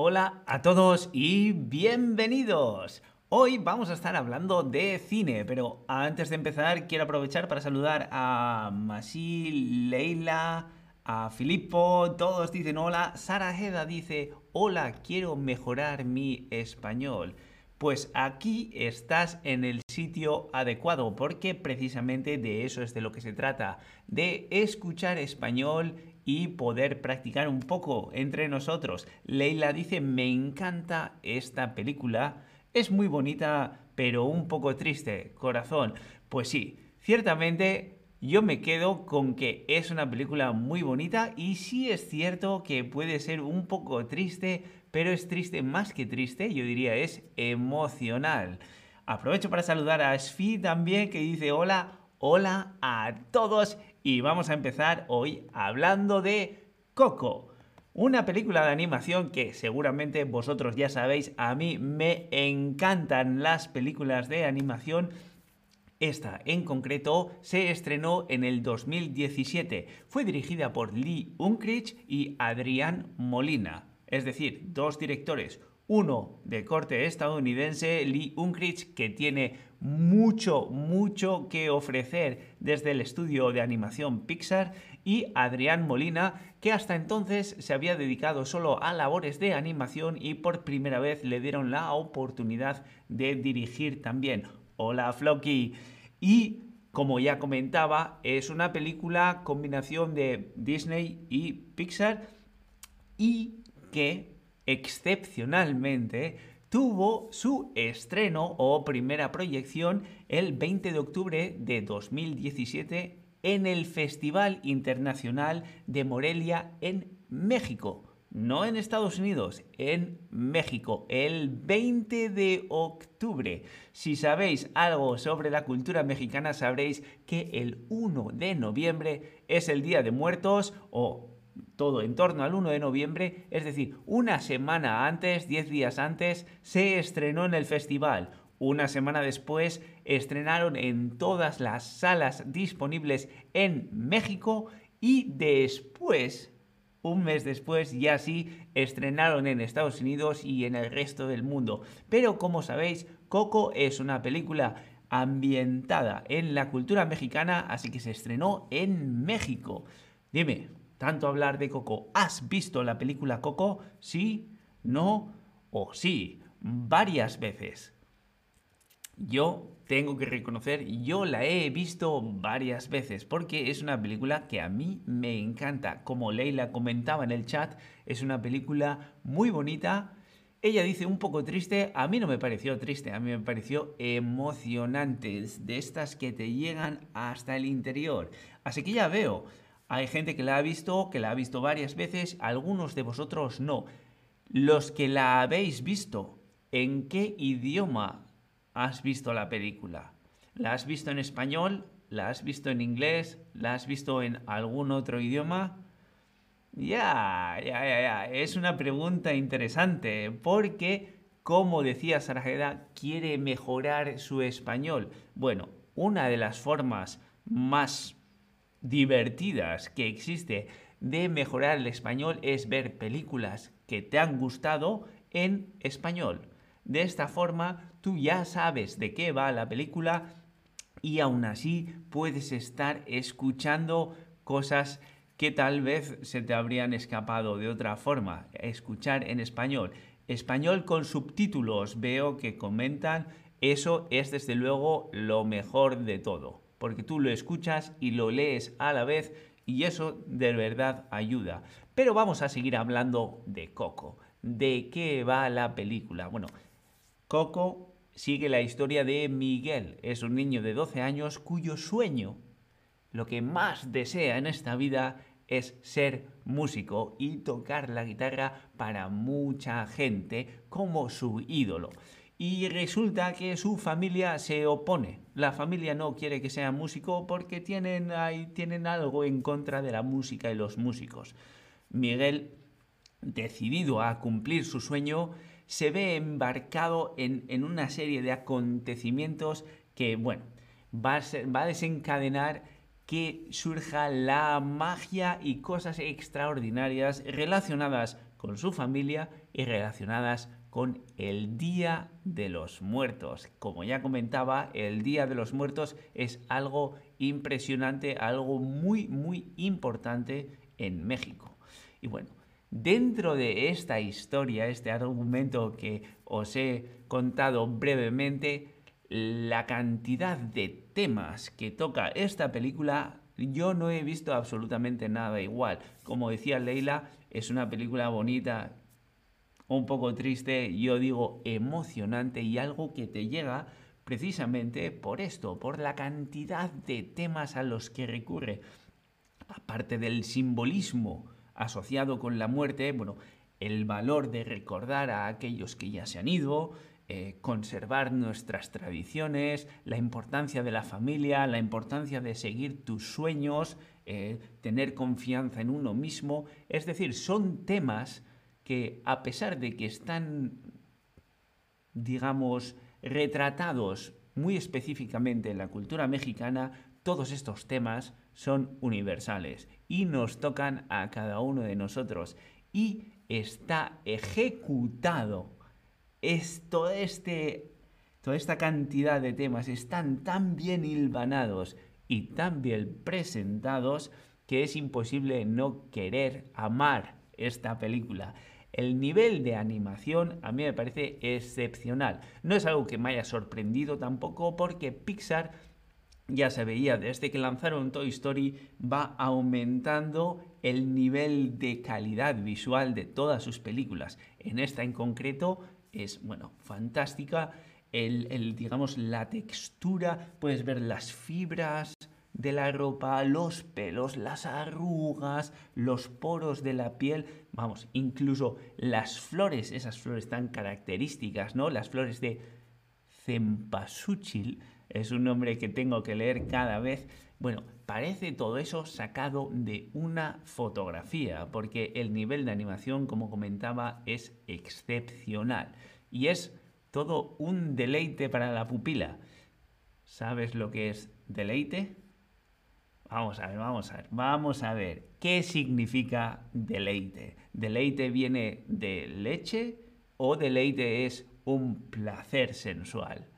Hola a todos y bienvenidos. Hoy vamos a estar hablando de cine, pero antes de empezar quiero aprovechar para saludar a Masi, Leila, a Filippo, todos dicen hola. Sara Heda dice hola, quiero mejorar mi español. Pues aquí estás en el sitio adecuado, porque precisamente de eso es de lo que se trata, de escuchar español y poder practicar un poco entre nosotros. Leila dice, me encanta esta película, es muy bonita, pero un poco triste, corazón. Pues sí, ciertamente yo me quedo con que es una película muy bonita y sí es cierto que puede ser un poco triste, pero es triste más que triste, yo diría es emocional. Aprovecho para saludar a Sfi también que dice hola, hola a todos y vamos a empezar hoy hablando de Coco. Una película de animación que seguramente vosotros ya sabéis, a mí me encantan las películas de animación. Esta en concreto se estrenó en el 2017. Fue dirigida por Lee Unkrich y Adrián Molina es decir, dos directores, uno de corte estadounidense, Lee Unkrich, que tiene mucho, mucho que ofrecer desde el estudio de animación Pixar, y Adrián Molina, que hasta entonces se había dedicado solo a labores de animación y por primera vez le dieron la oportunidad de dirigir también. Hola Floki. Y como ya comentaba, es una película combinación de Disney y Pixar y que excepcionalmente tuvo su estreno o primera proyección el 20 de octubre de 2017 en el Festival Internacional de Morelia en México. No en Estados Unidos, en México, el 20 de octubre. Si sabéis algo sobre la cultura mexicana, sabréis que el 1 de noviembre es el Día de Muertos o todo en torno al 1 de noviembre, es decir, una semana antes, 10 días antes, se estrenó en el festival. Una semana después estrenaron en todas las salas disponibles en México y después, un mes después, ya sí, estrenaron en Estados Unidos y en el resto del mundo. Pero como sabéis, Coco es una película ambientada en la cultura mexicana, así que se estrenó en México. Dime, tanto hablar de Coco. ¿Has visto la película Coco? ¿Sí? ¿No? ¿O sí? Varias veces. Yo tengo que reconocer, yo la he visto varias veces porque es una película que a mí me encanta. Como Leila comentaba en el chat, es una película muy bonita. Ella dice un poco triste, a mí no me pareció triste, a mí me pareció emocionante, de estas que te llegan hasta el interior. Así que ya veo, hay gente que la ha visto, que la ha visto varias veces, algunos de vosotros no. Los que la habéis visto, ¿en qué idioma has visto la película? ¿La has visto en español? ¿La has visto en inglés? ¿La has visto en algún otro idioma? Ya, ya, ya, ya. Es una pregunta interesante porque, como decía Sarajeda, quiere mejorar su español. Bueno, una de las formas más divertidas que existe de mejorar el español es ver películas que te han gustado en español. De esta forma tú ya sabes de qué va la película y aún así puedes estar escuchando cosas que tal vez se te habrían escapado de otra forma. Escuchar en español. Español con subtítulos veo que comentan. Eso es desde luego lo mejor de todo porque tú lo escuchas y lo lees a la vez y eso de verdad ayuda. Pero vamos a seguir hablando de Coco. ¿De qué va la película? Bueno, Coco sigue la historia de Miguel. Es un niño de 12 años cuyo sueño, lo que más desea en esta vida, es ser músico y tocar la guitarra para mucha gente como su ídolo y resulta que su familia se opone. La familia no quiere que sea músico porque tienen, tienen algo en contra de la música y los músicos. Miguel, decidido a cumplir su sueño, se ve embarcado en, una serie de acontecimientos que, bueno, va va a desencadenar que surja la magia y cosas extraordinarias relacionadas con su familia y relacionadas con el Día de los Muertos. Como ya comentaba, el Día de los Muertos es algo impresionante, algo muy, muy importante en México. Y bueno, dentro de esta historia, este argumento que os he contado brevemente, la cantidad de temas que toca esta película, yo no he visto absolutamente nada igual. Como decía Leila, es una película bonita, un poco triste, yo digo emocionante y algo que te llega precisamente por esto, por la cantidad de temas a los que recurre. Aparte del simbolismo asociado con la muerte, bueno, el valor de recordar a aquellos que ya se han ido, eh, conservar nuestras tradiciones, la importancia de la familia, la importancia de seguir tus sueños, eh, tener confianza en uno mismo. Es decir, son temas que a pesar de que están, digamos, retratados muy específicamente en la cultura mexicana, todos estos temas son universales y nos tocan a cada uno de nosotros y está ejecutado es este, toda esta cantidad de temas están tan bien hilvanados y tan bien presentados que es imposible no querer amar esta película. El nivel de animación a mí me parece excepcional. No es algo que me haya sorprendido tampoco porque Pixar ya se veía desde que lanzaron Toy Story va aumentando el nivel de calidad visual de todas sus películas. En esta en concreto es, bueno, fantástica. El, digamos, la textura, puedes ver las fibras de la ropa, los pelos, las arrugas, los poros de la piel, vamos, incluso las flores, esas flores tan características, ¿no? Las flores de cempasúchil, es un nombre que tengo que leer cada vez. Bueno, parece todo eso sacado de una fotografía, porque el nivel de animación, como comentaba, es excepcional. Y es todo un deleite para la pupila. ¿Sabes lo que es deleite? Vamos a ver, vamos a ver, vamos a ver. ¿Qué significa deleite? ¿Deleite viene de leche o deleite es un placer sensual?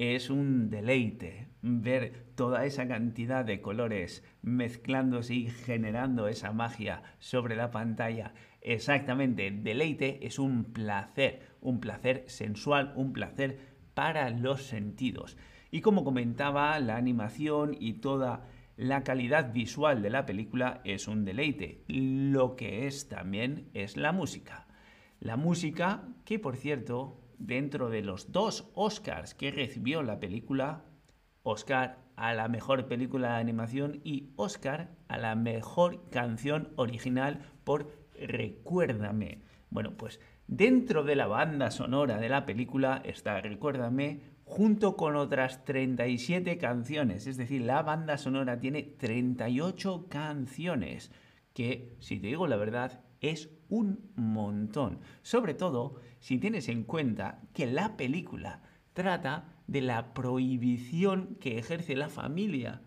es un deleite ver toda esa cantidad de colores mezclándose y generando esa magia sobre la pantalla. Exactamente, deleite es un placer, un placer sensual, un placer para los sentidos. Y como comentaba, la animación y toda la calidad visual de la película es un deleite. Lo que es también es la música. La música, que por cierto, dentro de los dos Oscars que recibió la película, Oscar a la mejor película de animación y Oscar a la mejor canción original por Recuérdame. Bueno, pues dentro de la banda sonora de la película está Recuérdame junto con otras 37 canciones, es decir, la banda sonora tiene 38 canciones, que si te digo la verdad es un montón, sobre todo si tienes en cuenta que la película trata de la prohibición que ejerce la familia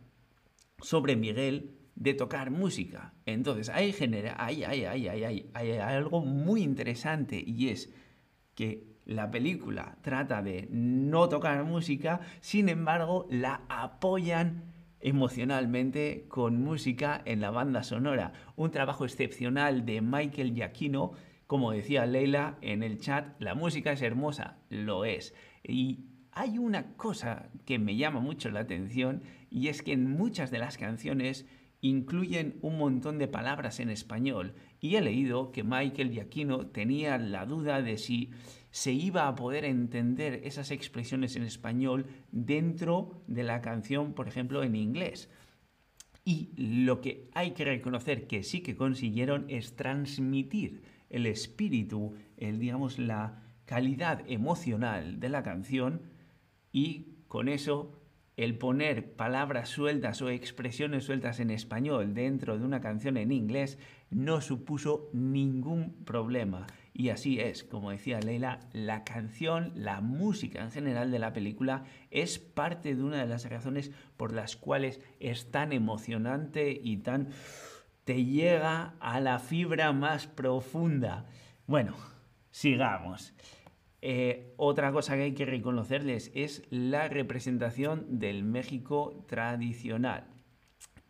sobre Miguel de tocar música. Entonces, ahí genera, hay, hay, algo muy interesante y es que la película trata de no tocar música, sin embargo, la apoyan emocionalmente con música en la banda sonora. Un trabajo excepcional de Michael Giacchino. Como decía Leila en el chat, la música es hermosa, lo es. Y hay una cosa que me llama mucho la atención y es que en muchas de las canciones incluyen un montón de palabras en español y he leído que Michael Giacchino tenía la duda de si se iba a poder entender esas expresiones en español dentro de la canción, por ejemplo, en inglés. Y lo que hay que reconocer que sí que consiguieron es transmitir el espíritu, el, digamos, la calidad emocional de la canción y con eso el poner palabras sueltas o expresiones sueltas en español dentro de una canción en inglés no supuso ningún problema. Y así es, como decía Leila, la canción, la música en general de la película es parte de una de las razones por las cuales es tan emocionante y tan te llega a la fibra más profunda. Bueno, sigamos. Eh, otra cosa que hay que reconocerles es la representación del México tradicional.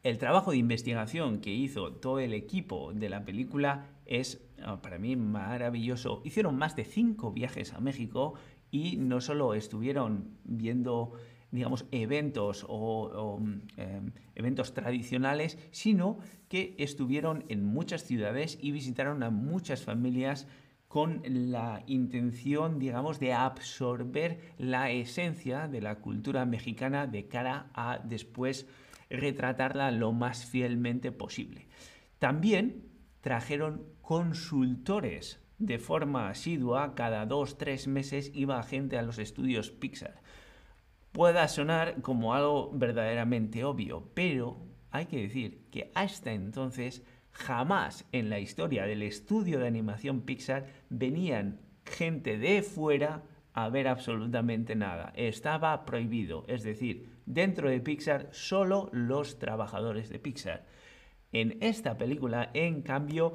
El trabajo de investigación que hizo todo el equipo de la película es para mí maravilloso. Hicieron más de cinco viajes a México y no solo estuvieron viendo digamos, eventos o, em, eventos tradicionales, sino que estuvieron en muchas ciudades y visitaron a muchas familias con la intención, digamos, de absorber la esencia de la cultura mexicana de cara a después retratarla lo más fielmente posible. También trajeron consultores de forma asidua, cada dos, tres meses iba gente a los estudios Pixar pueda sonar como algo verdaderamente obvio, pero hay que decir que hasta entonces jamás en la historia del estudio de animación Pixar venían gente de fuera a ver absolutamente nada. Estaba prohibido, es decir, dentro de Pixar solo los trabajadores de Pixar. En esta película, en cambio,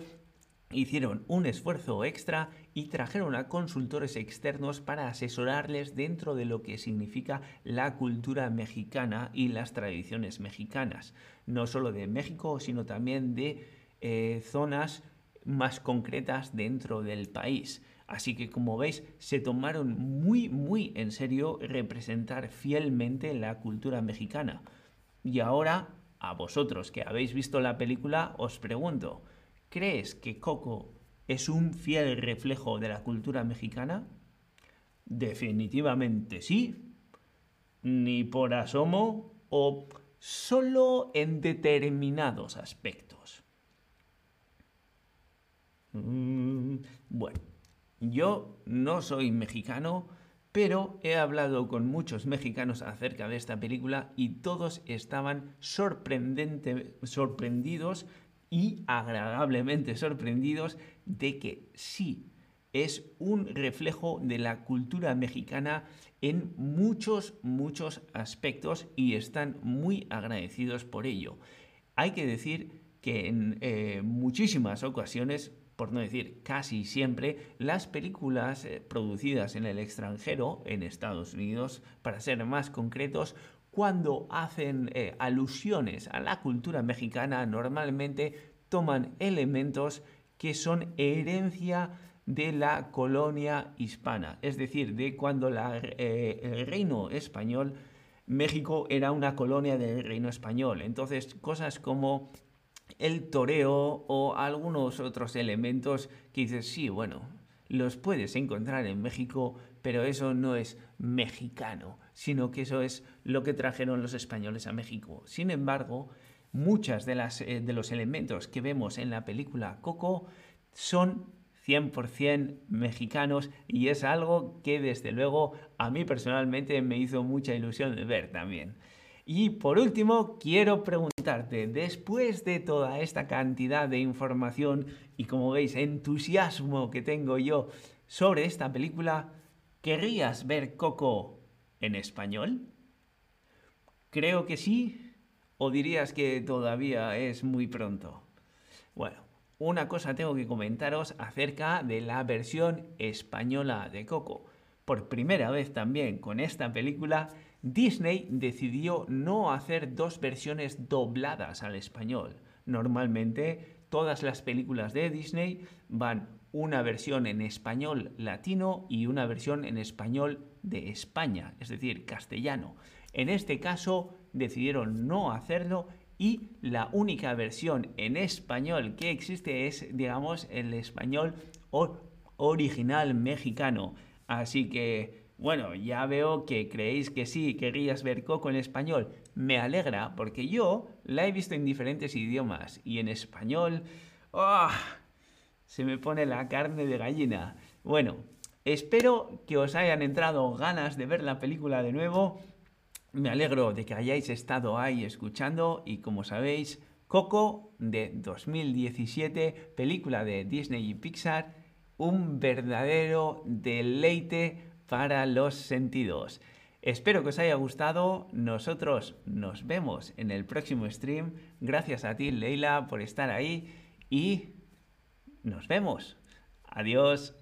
hicieron un esfuerzo extra y trajeron a consultores externos para asesorarles dentro de lo que significa la cultura mexicana y las tradiciones mexicanas, no solo de México, sino también de eh, zonas más concretas dentro del país. Así que como veis, se tomaron muy, muy en serio representar fielmente la cultura mexicana. Y ahora, a vosotros que habéis visto la película, os pregunto, ¿crees que Coco es un fiel reflejo de la cultura mexicana? Definitivamente sí. Ni por asomo o solo en determinados aspectos. Mm, bueno, yo no soy mexicano, pero he hablado con muchos mexicanos acerca de esta película y todos estaban sorprendidos y agradablemente sorprendidos de que sí es un reflejo de la cultura mexicana en muchos, muchos aspectos y están muy agradecidos por ello. Hay que decir que en eh, muchísimas ocasiones, por no decir casi siempre, las películas eh, producidas en el extranjero, en Estados Unidos, para ser más concretos, cuando hacen eh, alusiones a la cultura mexicana, normalmente toman elementos que son herencia de la colonia hispana, es decir, de cuando eh, el reino español, México era una colonia del reino español. Entonces, cosas como el toreo o algunos otros elementos que dices, sí, bueno, los puedes encontrar en México, pero eso no es mexicano, sino que eso es lo que trajeron los españoles a México. Sin embargo, muchas de, las, eh, de los elementos que vemos en la película Coco son 100% mexicanos y es algo que desde luego a mí personalmente me hizo mucha ilusión de ver también. Y por último, quiero preguntarte, después de toda esta cantidad de información y como veis, entusiasmo que tengo yo sobre esta película, ¿querrías ver Coco en español? Creo que sí, o dirías que todavía es muy pronto. Bueno, una cosa tengo que comentaros acerca de la versión española de Coco. Por primera vez también con esta película, Disney decidió no hacer dos versiones dobladas al español. Normalmente todas las películas de Disney van una versión en español latino y una versión en español de España, es decir, castellano. En este caso decidieron no hacerlo y la única versión en español que existe es, digamos, el español original mexicano. Así que, bueno, ya veo que creéis que sí, querías ver Coco en español. Me alegra porque yo la he visto en diferentes idiomas y en español, ¡ah! se me pone la carne de gallina. Bueno, espero que os hayan entrado ganas de ver la película de nuevo me alegro de que hayáis estado ahí escuchando y como sabéis, Coco de 2017, película de Disney y Pixar, un verdadero deleite para los sentidos. Espero que os haya gustado. Nosotros nos vemos en el próximo stream. Gracias a ti, Leila, por estar ahí. Y nos vemos. Adiós.